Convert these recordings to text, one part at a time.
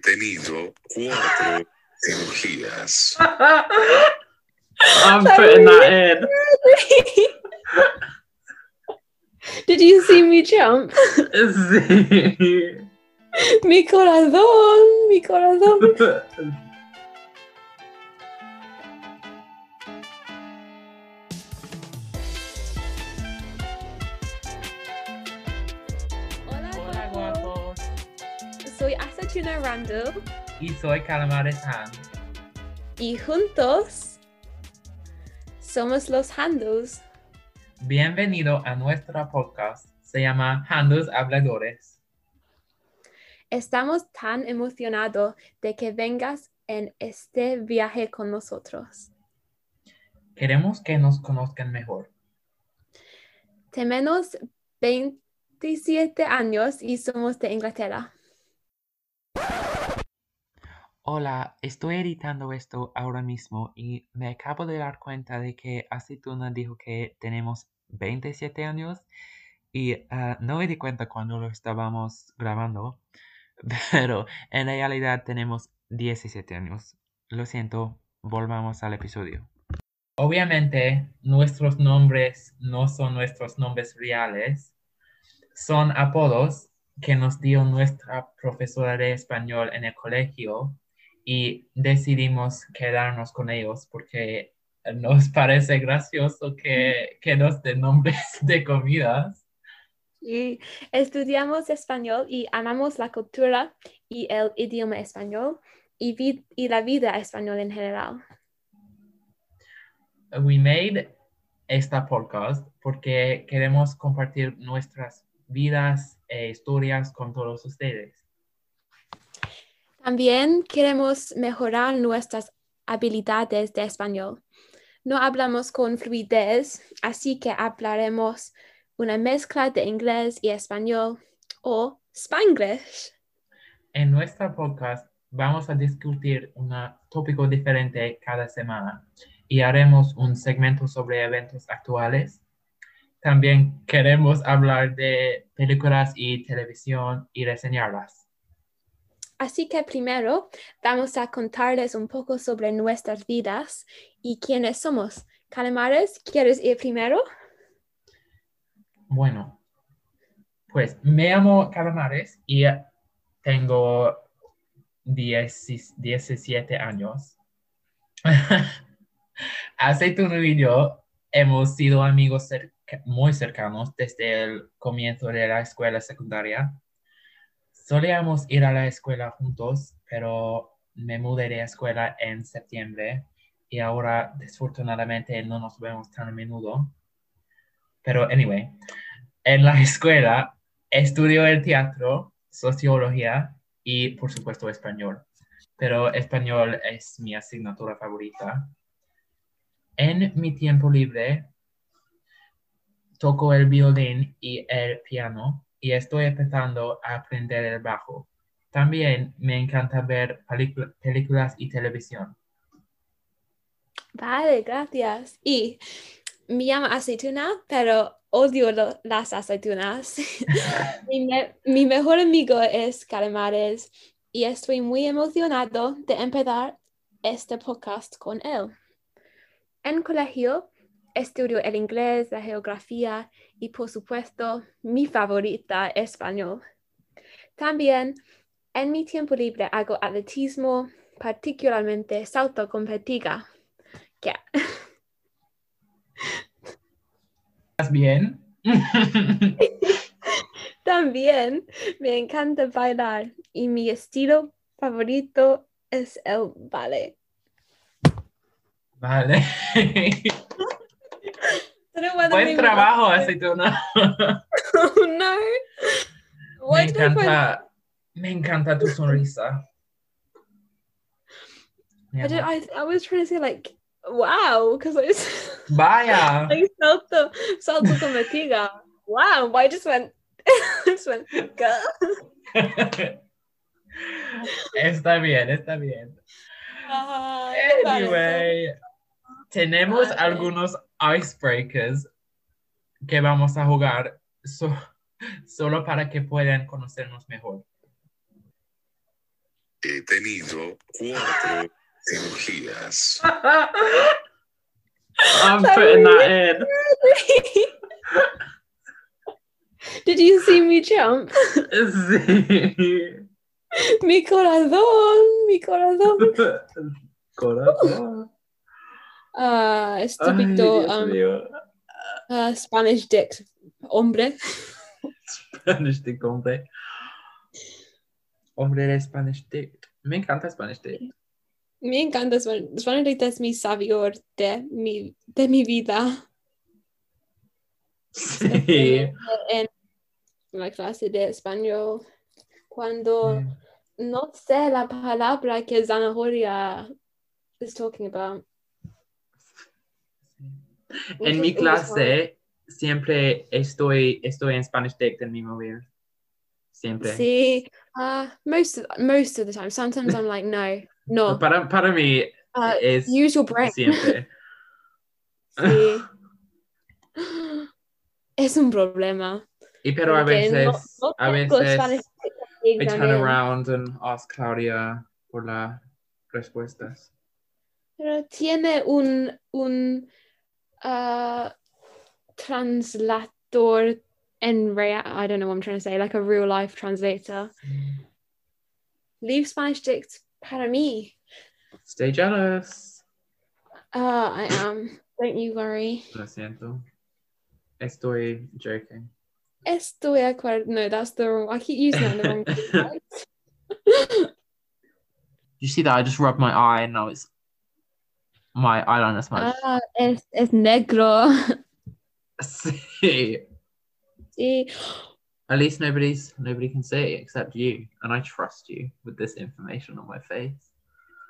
tenido cuatro cirugías. I'm putting that in. Did you see me jump? Sí. mi corazón, mi corazón. Soy Asatuna Randall Y soy Calamares Han. y juntos somos los Handles. Bienvenido a nuestro podcast. Se llama Handles Habladores. Estamos tan emocionados de que vengas en este viaje con nosotros. Queremos que nos conozcan mejor. Tenemos 27 años y somos de Inglaterra. Hola, estoy editando esto ahora mismo y me acabo de dar cuenta de que Aceituna dijo que tenemos 27 años y ah, no me di cuenta cuando lo estábamos grabando, pero en realidad tenemos 17 años. Lo siento, volvamos al episodio. Obviamente, nuestros nombres no son nuestros nombres reales, son apodos que nos dio nuestra profesora de español en el colegio y decidimos quedarnos con ellos porque nos parece gracioso que, que nos den nombres de comidas. Y estudiamos español y amamos la cultura y el idioma español y, vi- y la vida española en general. We made esta podcast porque queremos compartir nuestras vidas e historias con todos ustedes. También queremos mejorar nuestras habilidades de español. No hablamos con fluidez, así que hablaremos una mezcla de inglés y español o spanglish. En nuestra podcast vamos a discutir un tópico diferente cada semana y haremos un segmento sobre eventos actuales. También queremos hablar de películas y televisión y reseñarlas. Así que primero vamos a contarles un poco sobre nuestras vidas y quiénes somos. Calamares, ¿quieres ir primero? Bueno, pues me llamo Calamares y tengo 10 17 años. Aceituno y yo hemos sido amigos muy cercanos desde el comienzo de la escuela secundaria. Solíamos ir a la escuela juntos, pero me mudé de escuela en septiembre y ahora desafortunadamente no nos vemos tan a menudo. Pero anyway, en la escuela estudio el teatro, sociología y por supuesto español. Pero español es mi asignatura favorita. En mi tiempo libre toco el violín y el piano y estoy empezando a aprender el bajo. También me encanta ver películas y televisión. Vale, gracias. Y me llamo aceituna, pero odio lo- las aceitunas. mi, me- mi mejor amigo es Calamares y estoy muy emocionado de empezar este podcast con él. En colegio estudio el inglés, la geografía y por supuesto mi favorita, español. También en mi tiempo libre hago atletismo, particularmente salto con petiga. ¿Qué? ¿Estás bien? También me encanta bailar y mi estilo favorito es el ballet. vale. Buen trabajo, aceituna. Oh no. Me I encanta, me encanta tu sonrisa. Mi I, did. I, I was trying to say like wow because I was Vaya. like salto salto con petiga. Wow, but I just went just went está bien, está bien. Parece. Anyway, tenemos Vale. algunos icebreakers que vamos a jugar so- solo para que puedan conocernos mejor. He tenido cuatro cirugías. I'm putting that in. Did you see me jump? Sí. mi corazón, mi corazón. Corazón. Ah, Ay, estúpido Dios um, ah, Spanish dick hombre. Spanish Dick, hombre. Hombre de Spanish Dick. Me encanta Spanish Dick. Me encanta Span- Spanish dick es mi sabor de mi, de mi vida. Sí. En la clase de español. Cuando no sé la palabra que zanahoria is talking about. En mi clase siempre estoy, estoy en Spanish Dick en mi móvil. Siempre. Sí, uh, most of, most of the time. Sometimes I'm like, no, no. Para, para mí Uh, es use your brain. siempre. Sí. Es un problema. Y pero a veces, no- no a veces I turn around and ask Claudia por las respuestas. Pero tiene un, un uh, translator in real. I don't know what I'm trying to say, like a real life translator. Leave Spanish dicts para mí. Stay jealous. Uh, I am. Don't you worry. Lo siento. Estoy joking. Estoy de acuerdo. No, that's the wrong. I keep using that in the wrong. You see that? I just rubbed my eye and now it's my eyeliner smudge. Ah, es, es negro. See, Sí. at least nobody's nobody can see except you, and I trust you with this information on my face.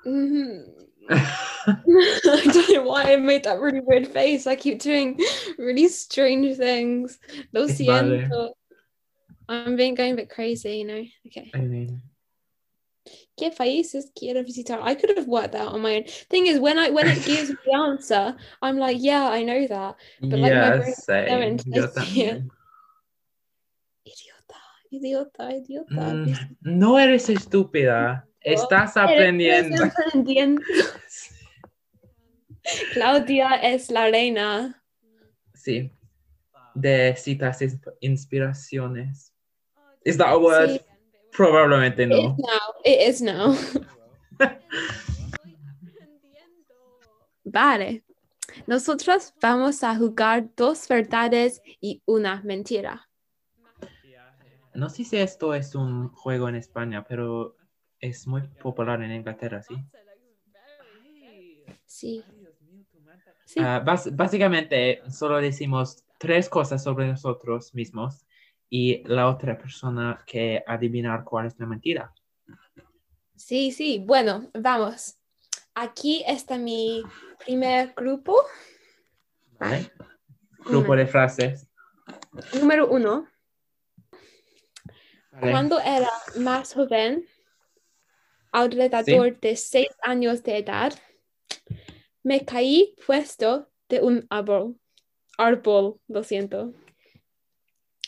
Mhm. I don't know why I made that really weird face. I keep doing really strange things. Lo siento. I'm being going a bit crazy, you know. Okay. I mean, ¿Qué países quiero visitar? I could have worked that on my own. Thing is, when I when it gives me the answer, I'm like, yeah, I know that. But, like, my brain same. into Yo this, yeah. también. Idiota, idiota, idiota. Mm, no eres estúpida. Estás aprendiendo. Eres aprendiendo. Claudia es la reina. Sí. De citas insp- inspiraciones. Is that a word? Sí. Probablemente It no. is now. It is now. Vale. Nosotros vamos a jugar dos verdades y una mentira. No sé si esto es un juego en España, pero es muy popular en Inglaterra, ¿sí? Sí. Sí. Ah, bas- básicamente, solo decimos tres cosas sobre nosotros mismos y la otra persona que adivinar cuál es la mentira. Sí, sí. Bueno, vamos. Aquí está mi primer grupo. ¿Vale? Grupo de frases. Número uno. ¿vale? Cuando era más joven, alrededor de seis años de edad, me caí puesto de un árbol. Árbol, lo siento.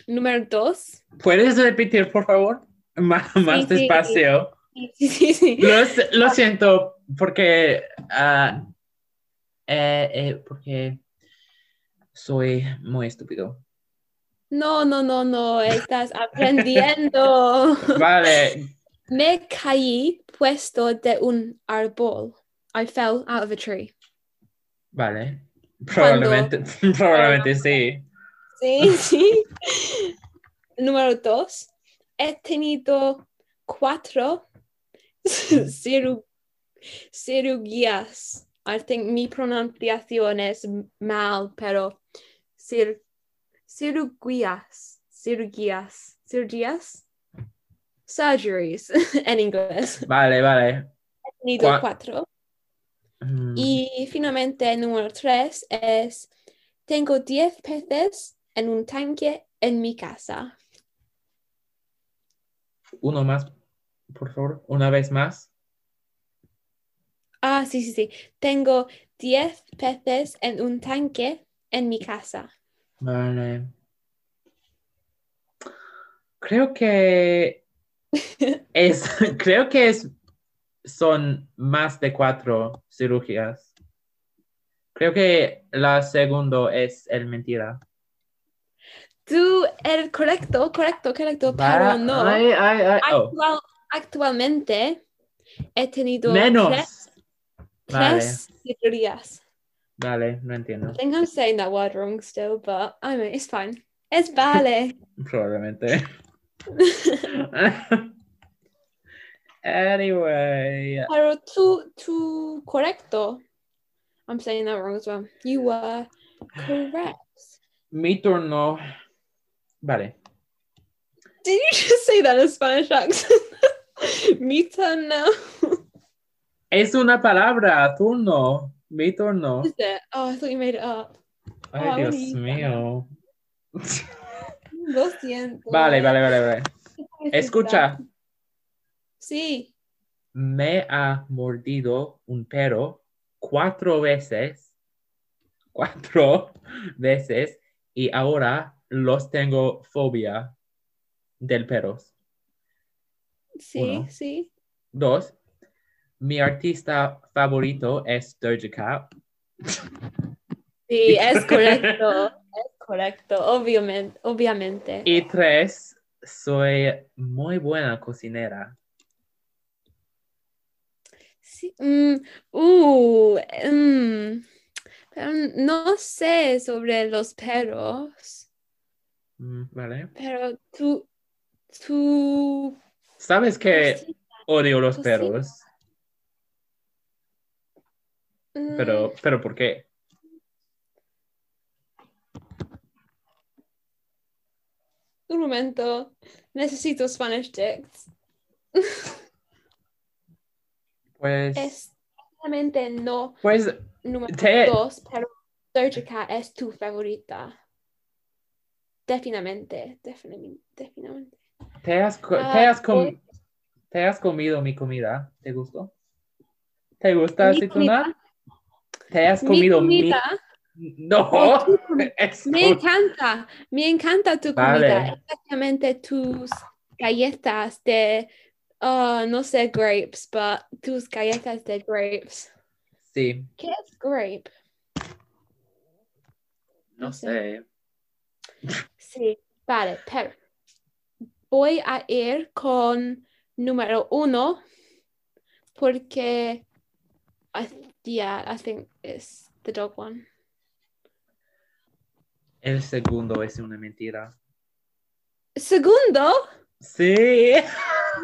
Número dos. ¿Puedes repetir, por favor? Má- Más, sí. despacio. Sí, sí, sí. Lo, siento, porque, eh, eh, porque soy muy estúpido. No, no, no, no, estás aprendiendo. Vale, Me caí puesto de un árbol. I fell out of a tree. vale. Probablemente, probablemente sí. Sí, sí. Número dos. He tenido cuatro ciru- cirugías. I think mi pronunciación es mal, pero cir- cirugías, cirugías, cirugías, surgeries en inglés. Vale, vale. He tenido Cua- cuatro. Mm, Y finalmente, número tres es, tengo 10 peces en un tanque en mi casa. Uno más, por favor. Una vez más. Ah, sí, sí, sí. Tengo 10 peces en un tanque en mi casa. Vale. Creo que es, creo que es son más de cuatro cirugías. Creo que la segunda es el mentira. Tú eres correcto, correcto, correcto, pero no. ay, oh. Actual- actualmente he tenido Menos. tres, Vale. tres cirugías. Vale, no entiendo. I think I'm saying that word wrong still, but I mean, it's fine. Es vale. Probablemente. anyway. Pero tú, tú correcto. I'm saying that wrong as well. You were correct. Mi turno. Vale. Did you just say that in a Spanish accent? Mi turn now. Es una palabra, turno. Mi turno. Is it? Oh, I thought you made it up. Ay, Oh, Dios mío. Lo siento. Vale, vale, vale, vale. Escucha, Sí. me ha mordido un perro cuatro veces. Cuatro veces. Y ahora los tengo fobia del perros. Sí, Uno. sí. Dos, mi artista favorito es Doja Cat. Sí, es correcto. es correcto, obviamente. obviamente. Y tres, soy muy buena cocinera. Sí, mm, uh, mm, pero no sé sobre los perros, ¿Vale? pero tú, tú, ¿Sabes que odio los Cocina. perros? mm, Pero, pero ¿por qué? un momento, necesito Spanish Dicts. Pues, Es no pues número Te- dos, pero Doja Cat es tu favorita. Definitivamente, definitivamente, definitivamente. ¿te has, Ah, te has com- eh. te has comido mi comida? ¿Te gustó? ¿Te gusta aceituna? ¿Te has Mi comido mi... comida, No, oh, Me encanta, me encanta tu Vale. comida, especialmente tus galletas de, ah, no sé, grapes, but tus galletas de grapes. Sí, ¿Qué es grape? no No sé. sé. Sí, vale, pero voy a ir con número uno porque I, yeah, I think it's the dog one. El segundo es una mentira. Segundo, Sí.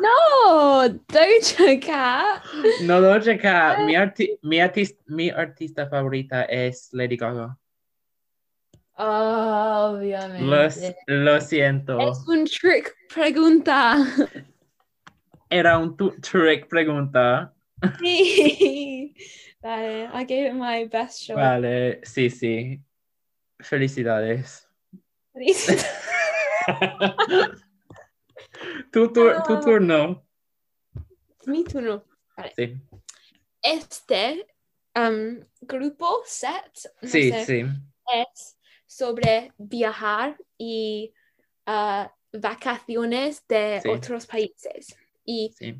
no, Doja Cat. No, Doja Cat, mi, arti- mi, artis- mi artista favorita es Lady Gaga. Obviamente. Lo, lo siento. Es un trick pregunta. Era un tu- trick pregunta. Sí. Vale, I gave it my best shot. Vale, sí, sí. Felicidades. tu, tur- tu Ah. turno. Mi turno. Sí, Este um, grupo set no sí, sé, sí. es sobre viajar y uh, vacaciones de Sí. otros países. Y Sí.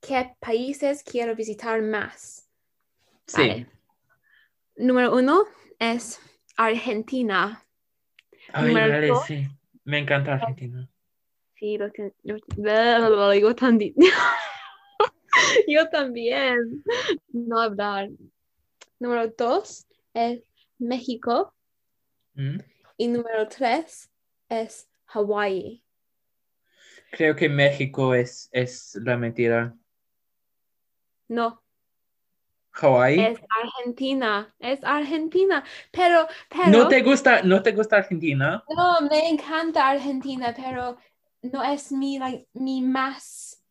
qué países quiero visitar más. Sí. Vale. Número uno es Argentina. Ay, vale, dos. sí. Me encanta Argentina. Sí, lo lo- lo- yo también. yo también. No hablar. Número dos es México. ¿Mm? Y número tres es Hawái. Creo que México es, es la mentira. No, Hawái. es Argentina. Es Argentina. Pero, pero. ¿No te gusta, no te gusta Argentina? No, me encanta Argentina, pero no es mi, like, mi más.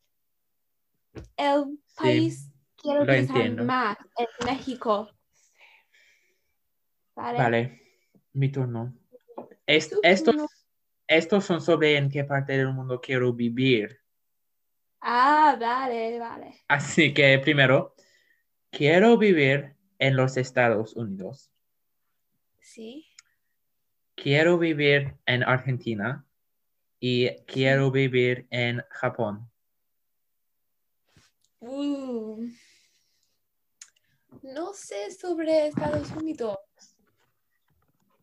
El país quiero lo visitar entiendo. más es México. ¿Vale? Vale, mi turno. Es- Tu estos, turno. estos son sobre en qué parte del mundo quiero vivir. Ah, vale, vale. Así que primero, quiero vivir en los Estados Unidos. Sí. Quiero vivir en Argentina y quiero vivir en Japón. Uh, no sé sobre Estados Unidos.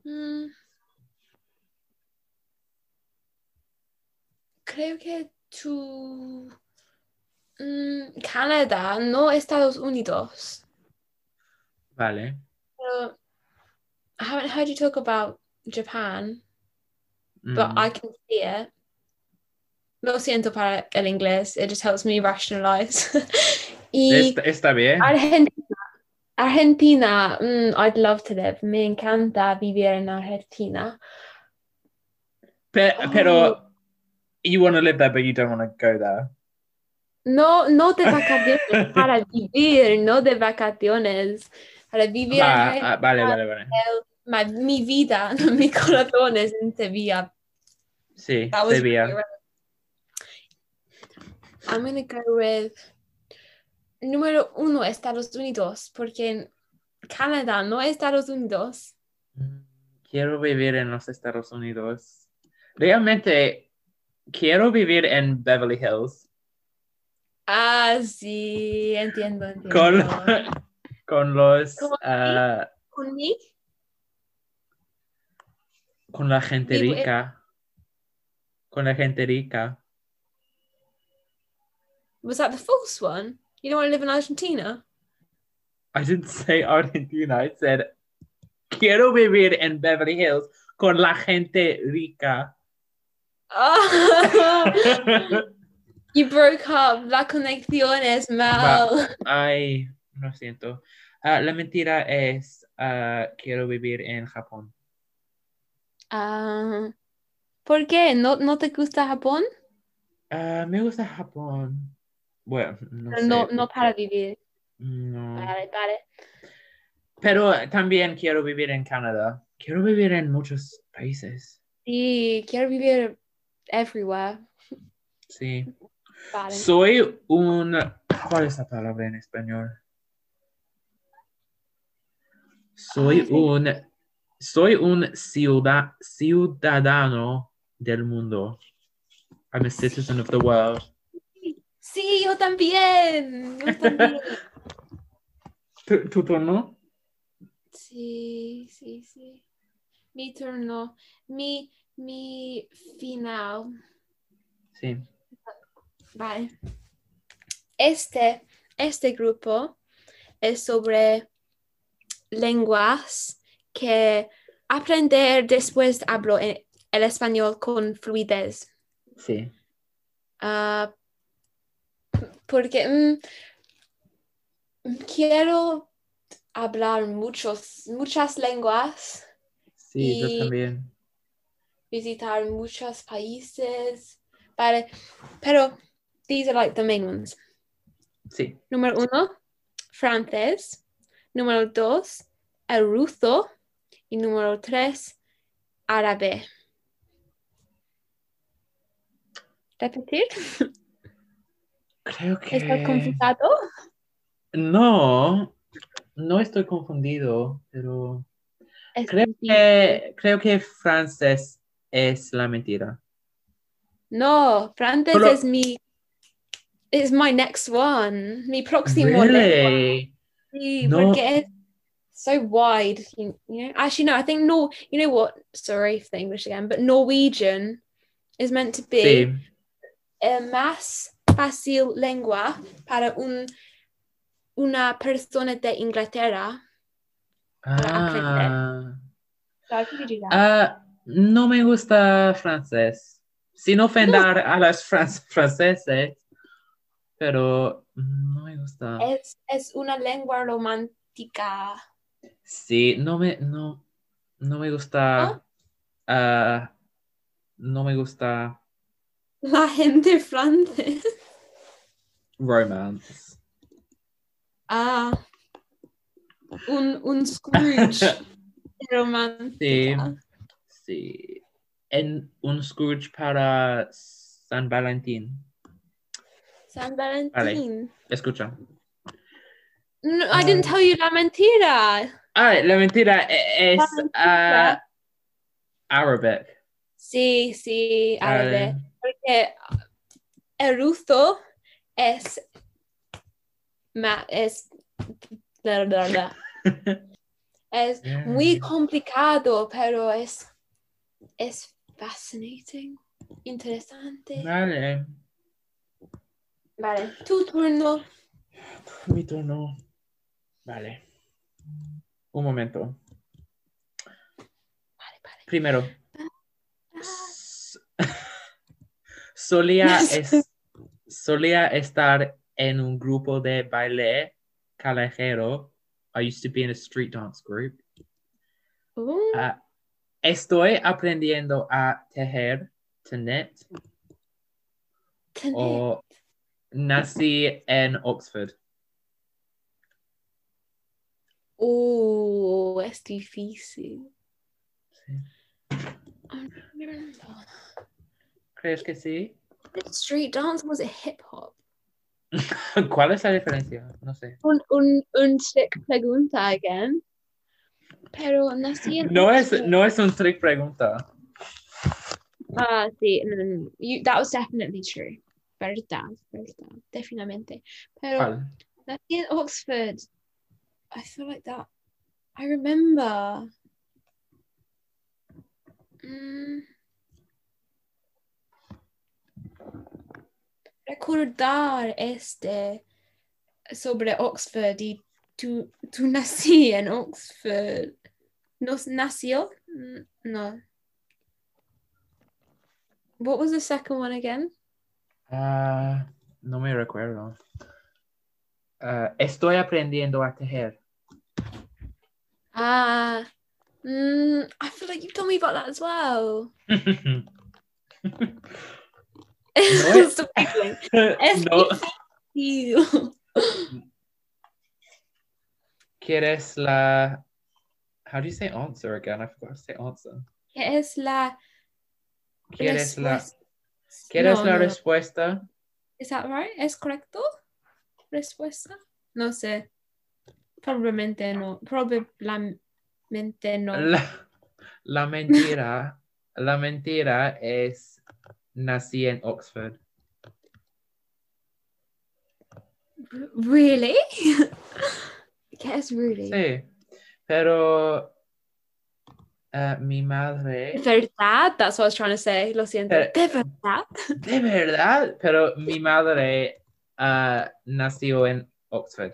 Mm. Creo que tú... mm, Canadá, no Estados Unidos. Vale. Pero I haven't heard you talk about Japan, but Mm, I can see it. Lo siento para el inglés, it just helps me rationalize. y está, está bien. Argentina, Argentina, mm, I'd love to live. Me encanta vivir en Argentina. Pe- Oh. pero you want to live there, but you don't want to go there. No, no de vacaciones, para vivir, no de vacaciones. Para vivir Ah, ah, vale, vale, vale. my, mi vida, mi corazón es en Sevilla. Sí, Sevilla. really. I'm gonna go with número uno, Estados Unidos, porque en Canadá no Estados Unidos. Quiero vivir en los Estados Unidos. Realmente quiero vivir en Beverly Hills Ah, sí, entiendo, entiendo. con, con los ah, ¿Con mí? con la gente rica. Con la gente rica. Was that the false one? You don't want to live in Argentina? I didn't say Argentina, I said quiero vivir en Beverly Hills con la gente rica. Oh, you broke up. La conexión es mal. Ay, lo siento. Ah, la mentira es ah, quiero vivir en Japón. Ah, ¿Por qué? ¿No, ¿No te gusta Japón? Me gusta Japón. Bueno, no sé. No, no para vivir. No. Vale, vale. Pero también quiero vivir en Canadá. Quiero vivir en muchos países. Sí, quiero vivir everywhere. Sí. Vale. Soy un... ¿Cuál es la palabra en español? Soy Ah, sí. un... Soy un ciuda- ciudadano del mundo. I'm a citizen of the world. Sí, yo también. Yo también. ¿Tu, tu turno? Sí, sí, sí. Mi turno. Mi, mi final. Sí. Vale. Este, este grupo es sobre lenguas que aprender después hablo el español con fluidez. Sí. Ah, porque mm, quiero hablar muchos, muchas lenguas, Sí, yo Y- también. visitar muchos países, pero these are like the main ones. Sí. Número uno, francés. Número dos, el ruso. Y número tres, árabe. ¿Repetir? Creo que... ¿Estás complicado? No, no estoy confundido, pero Es creo que, creo que francés es la mentira. No, francés Solo- es mi... Es my next one. Mi próximo. Really? Sí, No. porque es so wide. You, know, actually, no. I think no. You know what? Sorry for the English again, but Norwegian is meant to be Sí, eh, más fácil lengua para un una persona de Inglaterra. Ah, ah, no me gusta francés. Sin ofender a los fran- franceses, pero no me gusta. Es, es una lengua romántica. Sí, no me, no, no me gusta. ah, no me gusta La gente francesa. Romance. Ah, un, un Scrooge romántica. Sí. En un Scrooge para San Valentín. San Valentín. Escucha. No, I didn't tell you la mentira. Ah, la mentira e- es La mentira. Arabic. Sí, sí, árabe. Vale. Porque el ruso es ma- es, es muy complicado, pero es, es fascinating, interesante. Vale. Vale, tu turno. Mi turno. Vale. Un momento. Vale, vale. Primero. s- solía, es- solía estar en un grupo de baile callejero. I used to be in a street dance group. Uh, estoy aprendiendo a tejer, tenet, tener- o nací en Oxford. Uh, es difícil. Sí. ¿Crees que sí? Street dance was it hip hop? ¿Cuál es la diferencia? No sé. Un, un, un trick pregunta again. Pero en No es, no es un trick pregunta. Ah, sí, no, no, no. You, that was definitely true. Verdad, verdad, definitivamente. Pero ¿Cuál? nací en Oxford. I feel like that. I remember. Mm. Recordar este sobre Oxford y tú, tú nací en Oxford. ¿No nació? Mm, No. What was the second one again? Ah, no me recuerdo. Ah, estoy aprendiendo a tejer. Ah, mm, I feel like you told me about that as well. es- Stop giggling. Es no. ¿Quieres la... How do you say answer again? I forgot to say answer. ¿Qué es la ¿Quieres la? ¿quieres No, la no. respuesta? Is that right? ¿Es correcto? ¿Respuesta? No sé. Probablemente no. Probablemente no. La, la mentira, la mentira es nací en Oxford. Really? yes, really? Sí, pero eh, mi madre, De ¿Verdad? That's what I was trying to say. Lo siento. Pero- ¿De verdad? de verdad, pero mi madre ah, nació en Oxford.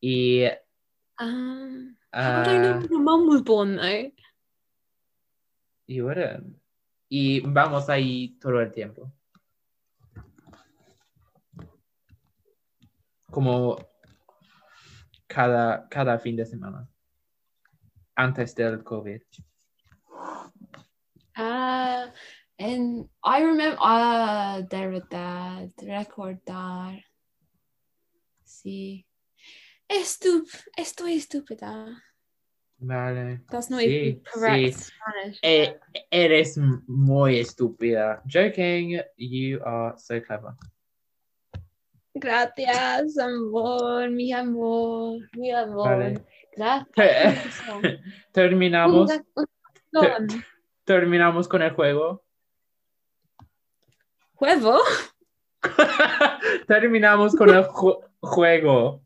Y Um, do I know ah, your mum was born though? you wouldn't. Y vamos ahí todo el tiempo. Como cada, cada fin de semana. Antes del COVID. Ah, and I remember, ah, de verdad, recordar. Sí. Estup estoy estúpida. Vale. That's not Sí, even correct sí. Spanish. Eh, eres muy estúpida. Joking, you are so clever. Gracias, amor, mi amor, mi amor. Vale. Gracias. Terminamos, terminamos con el juego. ¿Huevo? terminamos con el ju- juego.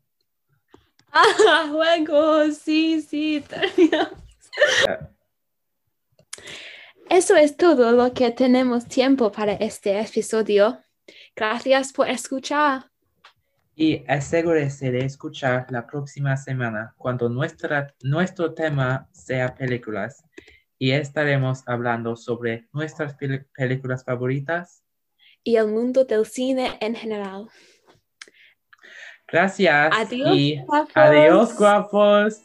Ah, juego, sí, sí, terminamos. Eso es todo lo que tenemos tiempo para este episodio. Gracias por escuchar. Y asegúrese de escuchar la próxima semana cuando nuestra, nuestro tema sea películas y estaremos hablando sobre nuestras pel- películas favoritas. y el mundo del cine en general. Gracias Adiós, y guapos. adiós guapos.